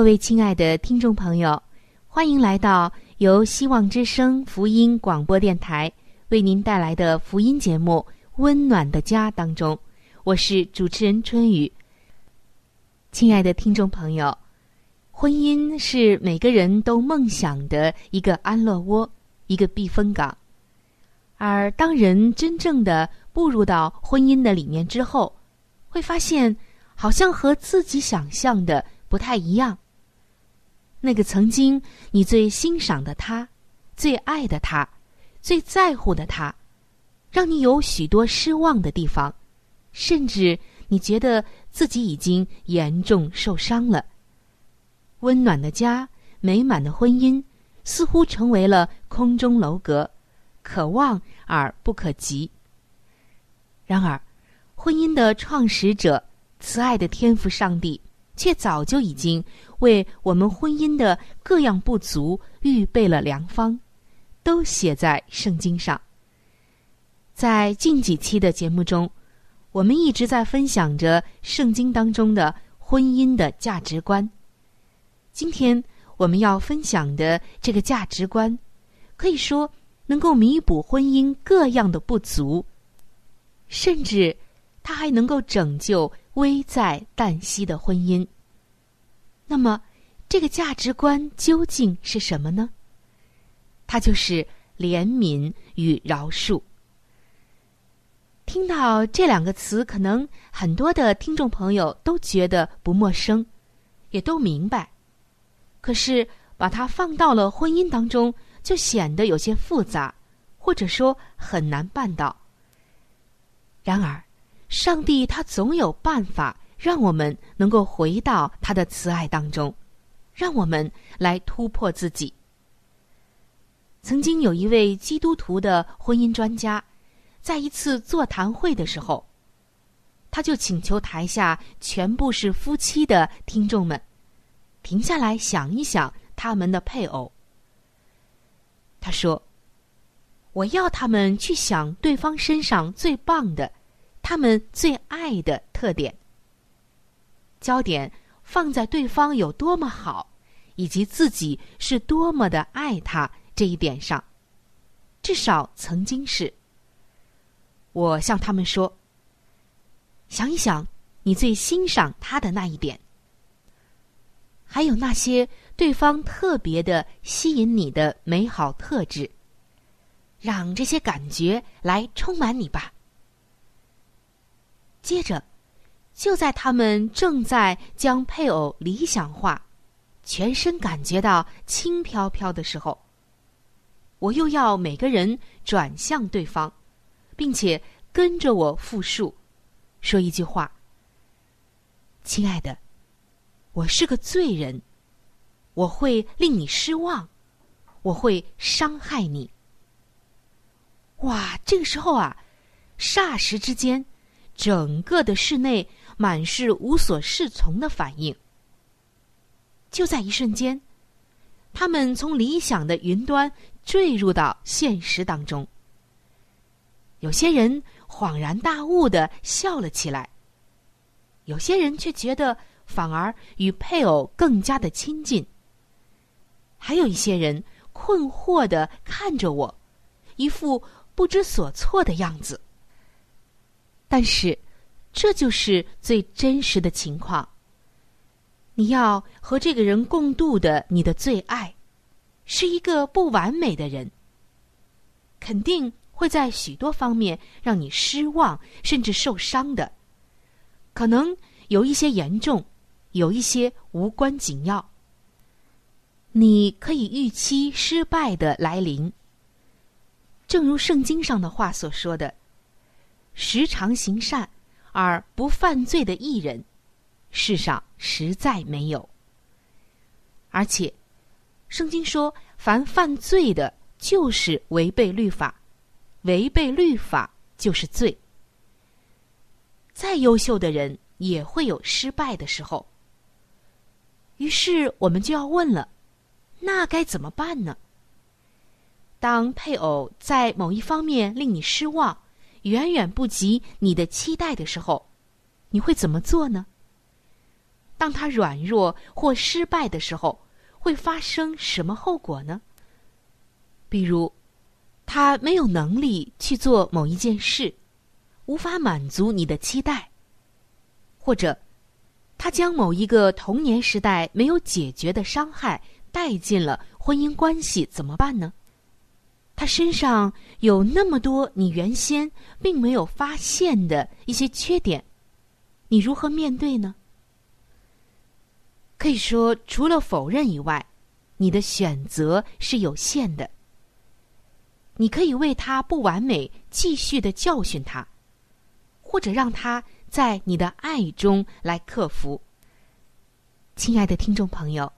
各位亲爱的听众朋友，欢迎来到由希望之声福音广播电台为您带来的福音节目《温暖的家》当中，我是主持人春雨。亲爱的听众朋友，婚姻是每个人都梦想的一个安乐窝，一个避风港。而当人真正的步入到婚姻的里面之后，会发现好像和自己想象的。不太一样。那个曾经你最欣赏的他，最爱的他，最在乎的他，让你有许多失望的地方，甚至你觉得自己已经严重受伤了。温暖的家，美满的婚姻，似乎成为了空中楼阁，可望而不可及。然而，婚姻的创始者，慈爱的天赋上帝。却早就已经为我们婚姻的各样不足预备了良方，都写在圣经上。在近几期的节目中，我们一直在分享着圣经当中的婚姻的价值观。今天我们要分享的这个价值观，可以说能够弥补婚姻各样的不足，甚至它还能够拯救。危在旦夕的婚姻。那么，这个价值观究竟是什么呢？它就是怜悯与饶恕。听到这两个词，可能很多的听众朋友都觉得不陌生，也都明白。可是，把它放到了婚姻当中，就显得有些复杂，或者说很难办到。然而，上帝他总有办法，让我们能够回到他的慈爱当中，让我们来突破自己。曾经有一位基督徒的婚姻专家，在一次座谈会的时候，他就请求台下全部是夫妻的听众们，停下来想一想他们的配偶。他说：“我要他们去想对方身上最棒的。”他们最爱的特点，焦点放在对方有多么好，以及自己是多么的爱他这一点上。至少曾经是。我向他们说：“想一想，你最欣赏他的那一点，还有那些对方特别的吸引你的美好特质，让这些感觉来充满你吧。”接着，就在他们正在将配偶理想化、全身感觉到轻飘飘的时候，我又要每个人转向对方，并且跟着我复述，说一句话：“亲爱的，我是个罪人，我会令你失望，我会伤害你。”哇，这个时候啊，霎时之间。整个的室内满是无所适从的反应，就在一瞬间，他们从理想的云端坠入到现实当中。有些人恍然大悟的笑了起来，有些人却觉得反而与配偶更加的亲近。还有一些人困惑的看着我，一副不知所措的样子。但是，这就是最真实的情况。你要和这个人共度的你的最爱，是一个不完美的人，肯定会在许多方面让你失望，甚至受伤的。可能有一些严重，有一些无关紧要。你可以预期失败的来临。正如圣经上的话所说的：“时常行善而不犯罪的艺人。”世上实在没有，而且，圣经说，凡犯罪的，就是违背律法，违背律法就是罪。再优秀的人也会有失败的时候。于是我们就要问了，那该怎么办呢？当配偶在某一方面令你失望，远远不及你的期待的时候，你会怎么做呢？当他软弱或失败的时候，会发生什么后果呢？比如，他没有能力去做某一件事，无法满足你的期待；或者，他将某一个童年时代没有解决的伤害带进了婚姻关系，怎么办呢？他身上有那么多你原先并没有发现的一些缺点，你如何面对呢？可以说，除了否认以外，你的选择是有限的。你可以为他不完美继续的教训他，或者让他在你的爱中来克服。亲爱的听众朋友，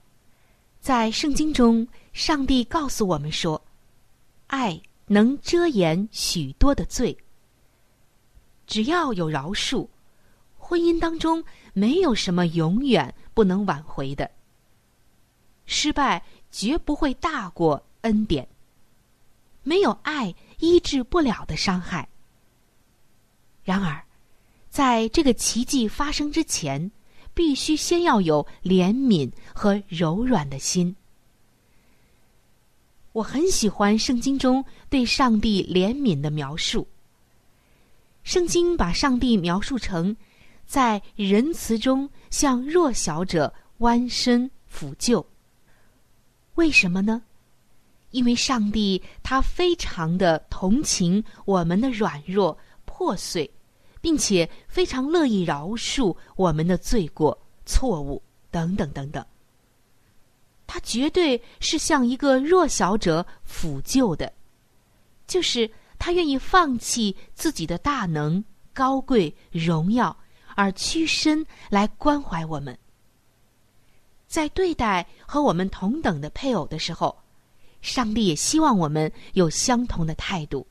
在圣经中，上帝告诉我们说，爱能遮掩许多的罪。只要有饶恕，婚姻当中没有什么永远。不能挽回的失败，绝不会大过恩典。没有爱医治不了的伤害。然而，在这个奇迹发生之前，必须先要有怜悯和柔软的心。我很喜欢圣经中对上帝怜悯的描述。圣经把上帝描述成。在仁慈中向弱小者弯身抚救。为什么呢？因为上帝他非常的同情我们的软弱破碎，并且非常乐意饶恕我们的罪过错误等等等等。他绝对是向一个弱小者抚救的，就是他愿意放弃自己的大能、高贵、荣耀。而屈身来关怀我们，在对待和我们同等的配偶的时候，上帝也希望我们有相同的态度。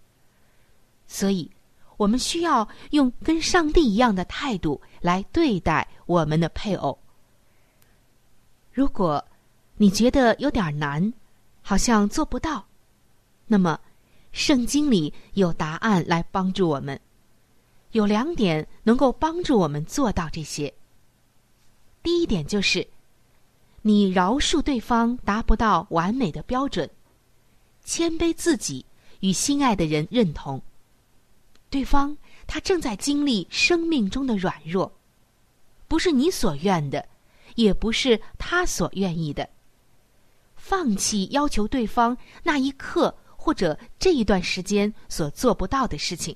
所以，我们需要用跟上帝一样的态度来对待我们的配偶。如果你觉得有点难，好像做不到，那么圣经里有答案来帮助我们。有两点能够帮助我们做到这些。第一点就是，你饶恕对方达不到完美的标准，谦卑自己与心爱的人认同。对方他正在经历生命中的软弱，不是你所愿的，也不是他所愿意的。放弃要求对方那一刻或者这一段时间所做不到的事情。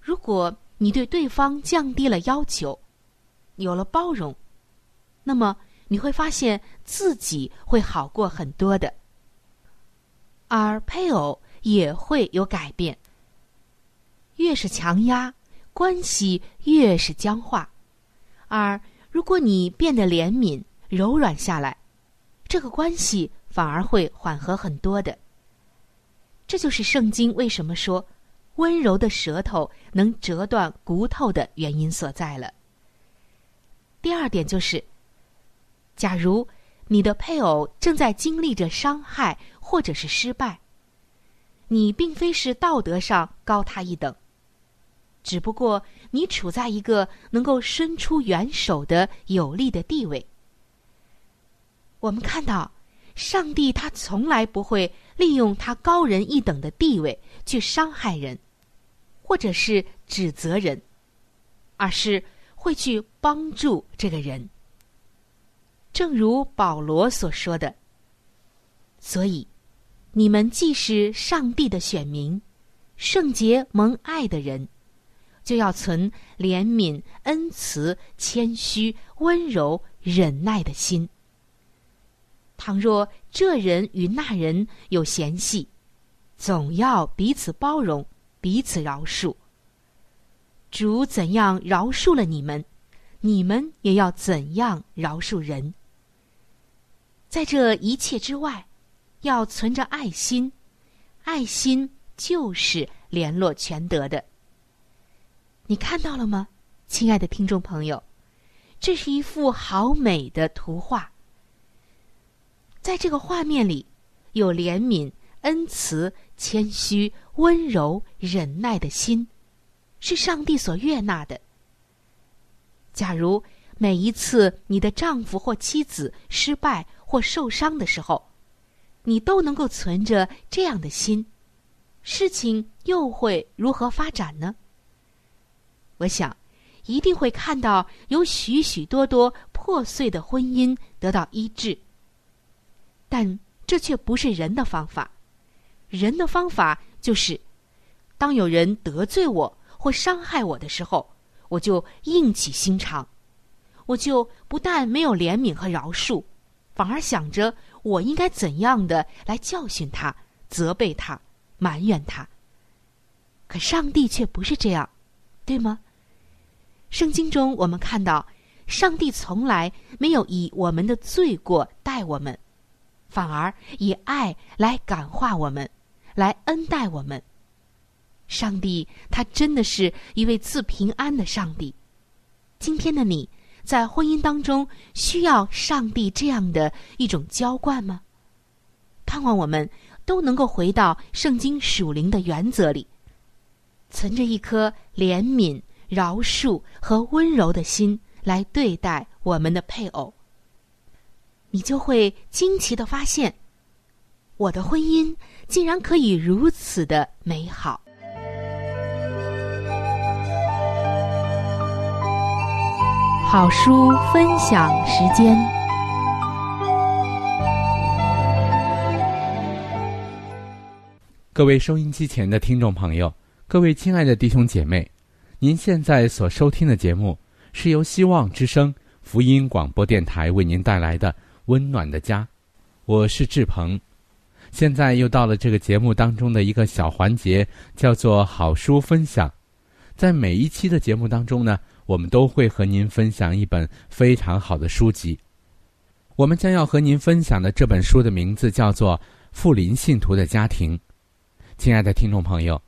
如果你对对方降低了要求，有了包容，那么你会发现自己会好过很多的，而配偶也会有改变。越是强压，关系越是僵化；而如果你变得怜悯、柔软下来，这个关系反而会缓和很多的。这就是圣经为什么说。温柔的舌头能折断骨头的原因所在了。第二点就是，假如你的配偶正在经历着伤害或者是失败，你并非是道德上高他一等，只不过你处在一个能够伸出援手的有利的地位。我们看到，上帝他从来不会利用他高人一等的地位去伤害人，或者是指责人，而是会去帮助这个人。正如保罗所说的，所以你们既是上帝的选民，圣洁蒙爱的人，就要存怜悯、恩慈、谦虚、温柔、忍耐的心。倘若这人与那人有嫌隙，总要彼此包容，彼此饶恕。主怎样饶恕了你们，你们也要怎样饶恕人。在这一切之外，要存着爱心，爱心就是联络全德的。你看到了吗，亲爱的听众朋友？这是一幅好美的图画。在这个画面里，有怜悯、恩慈、谦虚、温柔、忍耐的心，是上帝所悦纳的。假如每一次你的丈夫或妻子失败或受伤的时候，你都能够存着这样的心，事情又会如何发展呢？我想，一定会看到有许许多多破碎的婚姻得到医治。但这却不是人的方法，人的方法就是，当有人得罪我或伤害我的时候，我就硬起心肠，我就不但没有怜悯和饶恕，反而想着我应该怎样的来教训他、责备他、埋怨他。可上帝却不是这样，对吗？圣经中我们看到，上帝从来没有以我们的罪过待我们。反而以爱来感化我们，来恩待我们。上帝他真的是一位赐平安的上帝。今天的你在婚姻当中需要上帝这样的一种浇灌吗？盼望我们都能够回到圣经属灵的原则里，存着一颗怜悯、饶恕和温柔的心来对待我们的配偶。你就会惊奇的发现，我的婚姻竟然可以如此的美好。好书分享时间，各位收音机前的听众朋友，各位亲爱的弟兄姐妹，您现在所收听的节目是由希望之声福音广播电台为您带来的。温暖的家，我是志鹏。现在又到了这个节目当中的一个小环节，叫做好书分享。在每一期的节目当中呢，我们都会和您分享一本非常好的书籍。我们将要和您分享的这本书的名字叫做《富林信徒的家庭》。亲爱的听众朋友，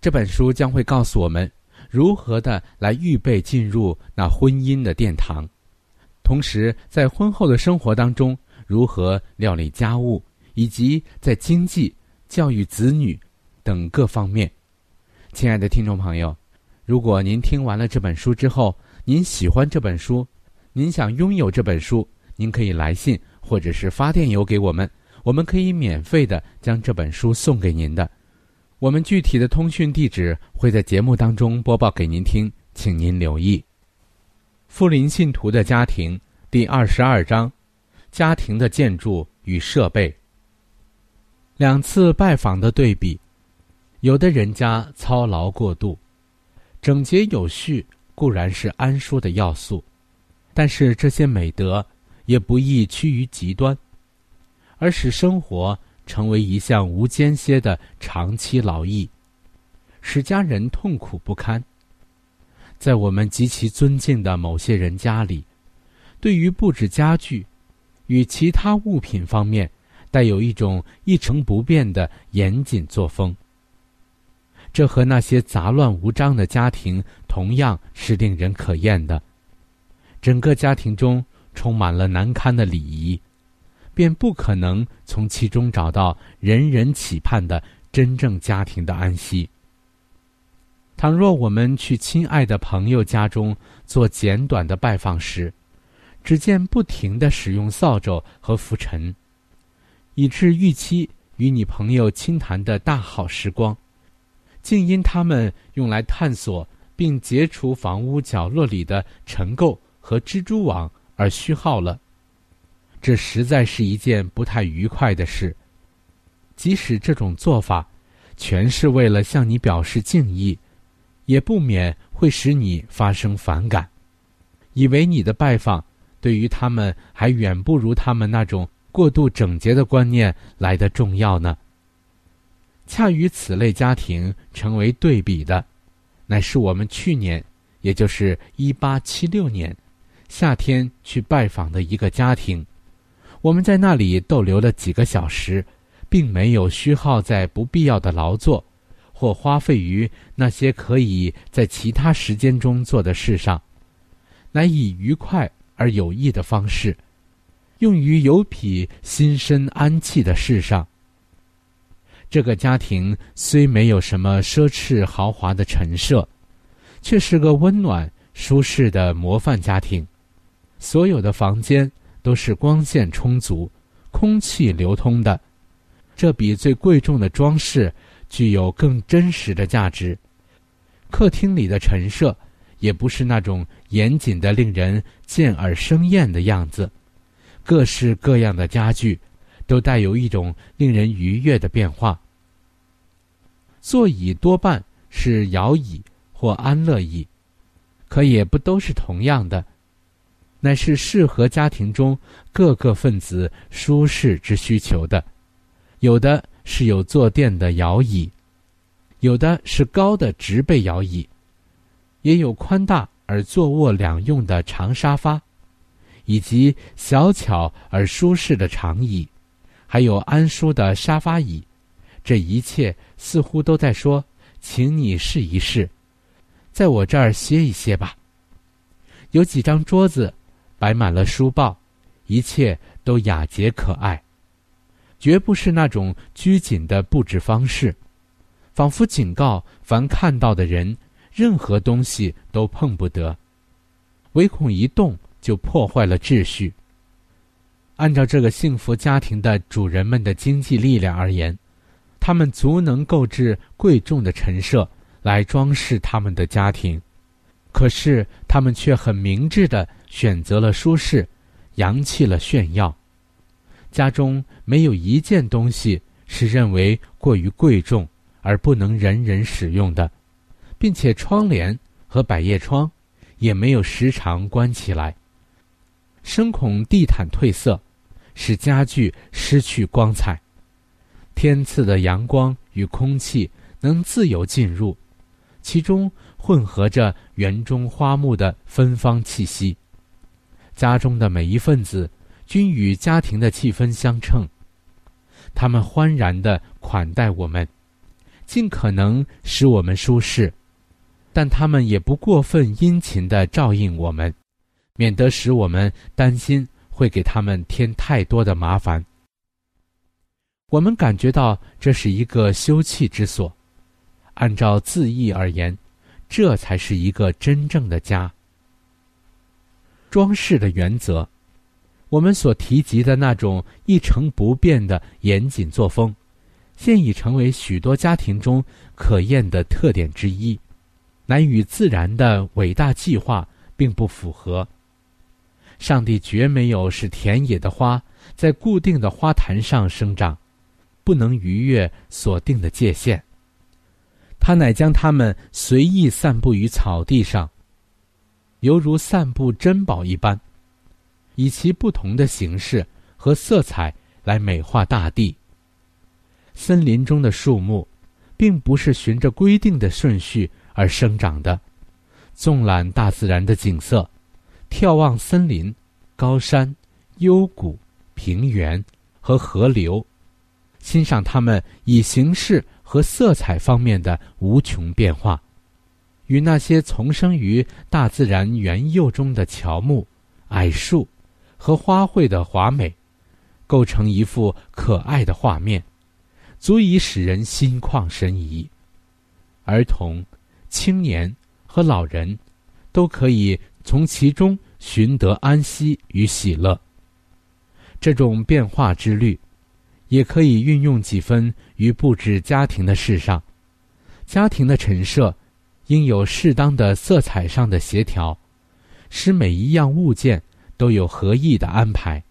这本书将会告诉我们如何的来预备进入那婚姻的殿堂。同时，在婚后的生活当中，如何料理家务，以及在经济、教育子女等各方面，亲爱的听众朋友，如果您听完了这本书之后，您喜欢这本书，您想拥有这本书，您可以来信或者是发电邮给我们，我们可以免费的将这本书送给您的。我们具体的通讯地址会在节目当中播报给您听，请您留意。富林信徒的家庭第二十二章：家庭的建筑与设备。两次拜访的对比，有的人家操劳过度，整洁有序固然是安舒的要素，但是这些美德也不易趋于极端，而使生活成为一项无间歇的长期劳役，使家人痛苦不堪。在我们极其尊敬的某些人家里，对于布置家具与其他物品方面，带有一种一成不变的严谨作风。这和那些杂乱无章的家庭同样是令人可厌的。整个家庭中充满了难堪的礼仪，便不可能从其中找到人人期盼的真正家庭的安息。倘若我们去亲爱的朋友家中做简短的拜访时，只见不停的使用扫帚和拂尘，以致预期与你朋友倾谈的大好时光，竟因他们用来探索并解除房屋角落里的尘垢和蜘蛛网而虚耗了。这实在是一件不太愉快的事。即使这种做法，全是为了向你表示敬意。也不免会使你发生反感，以为你的拜访对于他们还远不如他们那种过度整洁的观念来的重要呢。恰与此类家庭成为对比的，乃是我们去年，也就是一八七六年夏天去拜访的一个家庭。我们在那里逗留了几个小时，并没有虚耗在不必要的劳作。或花费于那些可以在其他时间中做的事上，乃以愉快而有益的方式，用于有匹心身安气的事上。这个家庭虽没有什么奢侈豪华的陈设，却是个温暖舒适的模范家庭。所有的房间都是光线充足、空气流通的，这比最贵重的装饰。具有更真实的价值。客厅里的陈设也不是那种严谨的、令人见耳生厌的样子，各式各样的家具都带有一种令人愉悦的变化。座椅多半是摇椅或安乐椅，可也不都是同样的，乃是适合家庭中各个分子舒适之需求的，有的。是有坐垫的摇椅，有的是高的直背摇椅，也有宽大而坐卧两用的长沙发，以及小巧而舒适的长椅，还有安舒的沙发椅。这一切似乎都在说：“请你试一试，在我这儿歇一歇吧。”有几张桌子，摆满了书报，一切都雅洁可爱。绝不是那种拘谨的布置方式，仿佛警告凡看到的人，任何东西都碰不得，唯恐一动就破坏了秩序。按照这个幸福家庭的主人们的经济力量而言，他们足能购置贵重的陈设来装饰他们的家庭，可是他们却很明智的选择了舒适，扬弃了炫耀。家中没有一件东西是认为过于贵重而不能人人使用的，并且窗帘和百叶窗也没有时常关起来，深恐地毯褪色，使家具失去光彩。天赐的阳光与空气能自由进入，其中混合着园中花木的芬芳气息。家中的每一份子。均与家庭的气氛相称。他们欢然的款待我们，尽可能使我们舒适，但他们也不过分殷勤的照应我们，免得使我们担心会给他们添太多的麻烦。我们感觉到这是一个休憩之所，按照字义而言，这才是一个真正的家。装饰的原则。我们所提及的那种一成不变的严谨作风，现已成为许多家庭中可厌的特点之一，乃与自然的伟大计划并不符合。上帝绝没有使田野的花在固定的花坛上生长，不能逾越所定的界限。他乃将它们随意散布于草地上，犹如散布珍宝一般。以其不同的形式和色彩来美化大地。森林中的树木，并不是循着规定的顺序而生长的。纵览大自然的景色，眺望森林、高山、幽谷、平原和河流，欣赏它们以形式和色彩方面的无穷变化，与那些丛生于大自然原釉中的乔木、矮树。和花卉的华美，构成一幅可爱的画面，足以使人心旷神怡。儿童、青年和老人，都可以从其中寻得安息与喜乐。这种变化之律，也可以运用几分于布置家庭的事上。家庭的陈设，应有适当的色彩上的协调，使每一样物件都有合意的安排。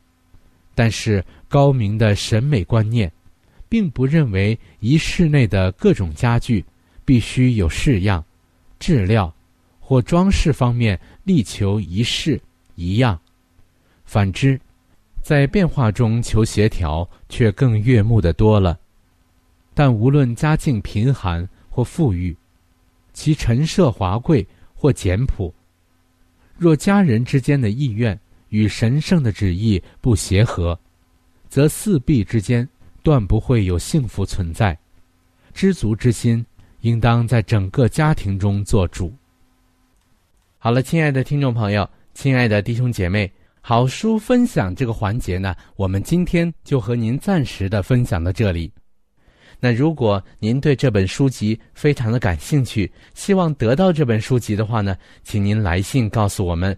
但是高明的审美观念，并不认为一室内的各种家具必须有式样、质料或装饰方面力求一式一样。反之，在变化中求协调，却更悦目的多了。但无论家境贫寒或富裕，其陈设华贵或简朴，若家人之间的意愿与神圣的旨意不协和，则四壁之间断不会有幸福存在。知足之心，应当在整个家庭中做主。好了，亲爱的听众朋友，亲爱的弟兄姐妹，好书分享这个环节呢，我们今天就和您暂时的分享到这里。那如果您对这本书籍非常的感兴趣，希望得到这本书籍的话呢，请您来信告诉我们，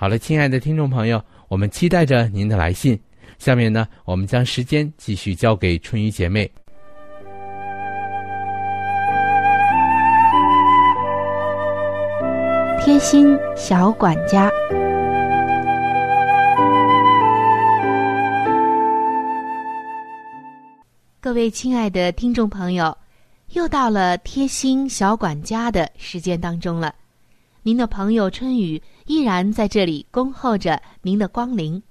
好了，亲爱的听众朋友，我们期待着您的来信。下面呢，我们将时间继续交给春雨姐妹。贴心小管家，各位亲爱的听众朋友。又到了贴心小管家的时间当中了，您的朋友春雨依然在这里恭候着您的光临。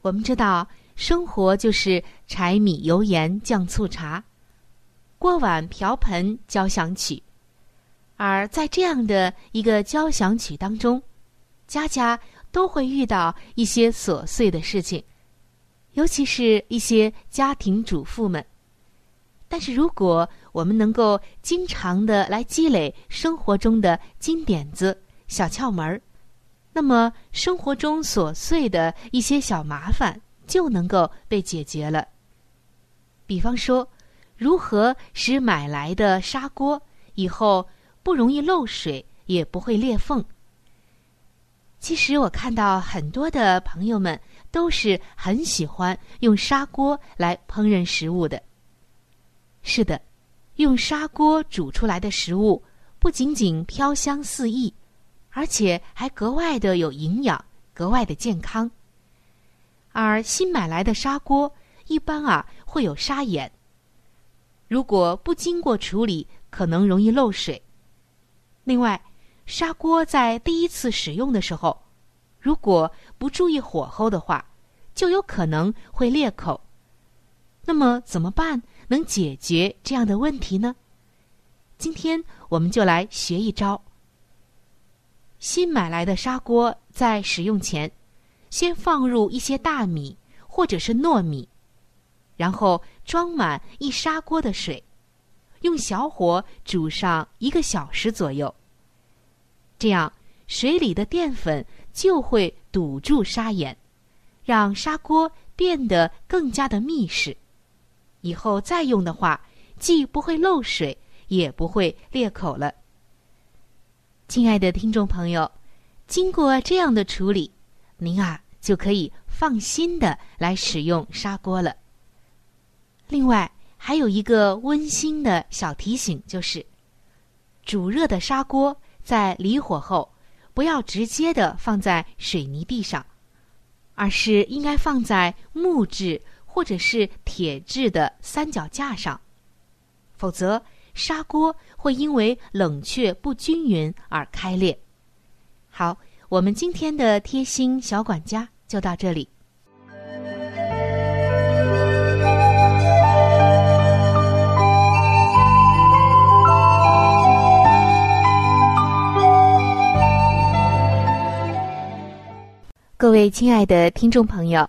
我们知道，生活就是柴米油盐酱醋茶，锅碗瓢盆交响曲，而在这样的一个交响曲当中，家家都会遇到一些琐碎的事情，尤其是一些家庭主妇们。但是，如果我们能够经常的来积累生活中的金点子、小窍门儿，那么生活中琐碎的一些小麻烦就能够被解决了。比方说，如何使买来的砂锅以后不容易漏水，也不会裂缝。其实，我看到很多的朋友们都是很喜欢用砂锅来烹饪食物的。是的，用砂锅煮出来的食物不仅仅飘香四溢，而且还格外的有营养，格外的健康。而新买来的砂锅一般啊会有砂眼，如果不经过处理，可能容易漏水。另外，砂锅在第一次使用的时候，如果不注意火候的话，就有可能会裂口。那么怎么办？能解决这样的问题呢？今天我们就来学一招。新买来的砂锅在使用前，先放入一些大米或者是糯米，然后装满一砂锅的水，用小火煮上一个小时左右。这样，水里的淀粉就会堵住砂眼，让砂锅变得更加的密实。以后再用的话，既不会漏水，也不会裂口了。亲爱的听众朋友，经过这样的处理，您啊就可以放心的来使用砂锅了。另外，还有一个温馨的小提醒，就是煮热的砂锅在离火后，不要直接的放在水泥地上，而是应该放在木质。或者是铁质的三脚架上。否则砂锅会因为冷却不均匀而开裂。好我们今天的贴心小管家就到这里。各位亲爱的听众朋友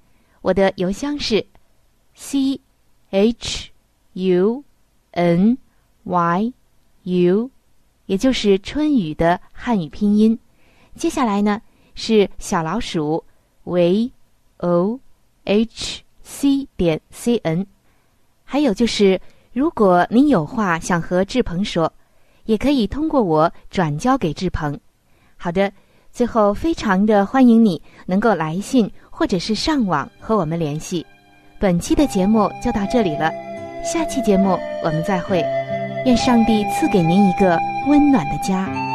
我的邮箱是 c h u n y u，也就是春雨的汉语拼音。接下来呢是小老鼠 v o h c 点 c n。还有就是，如果您有话想和志鹏说，也可以通过我转交给志鹏。好的，最后非常的欢迎你能够来信。或者是上网和我们联系。本期的节目就到这里了，下期节目我们再会。愿上帝赐给您一个温暖的家。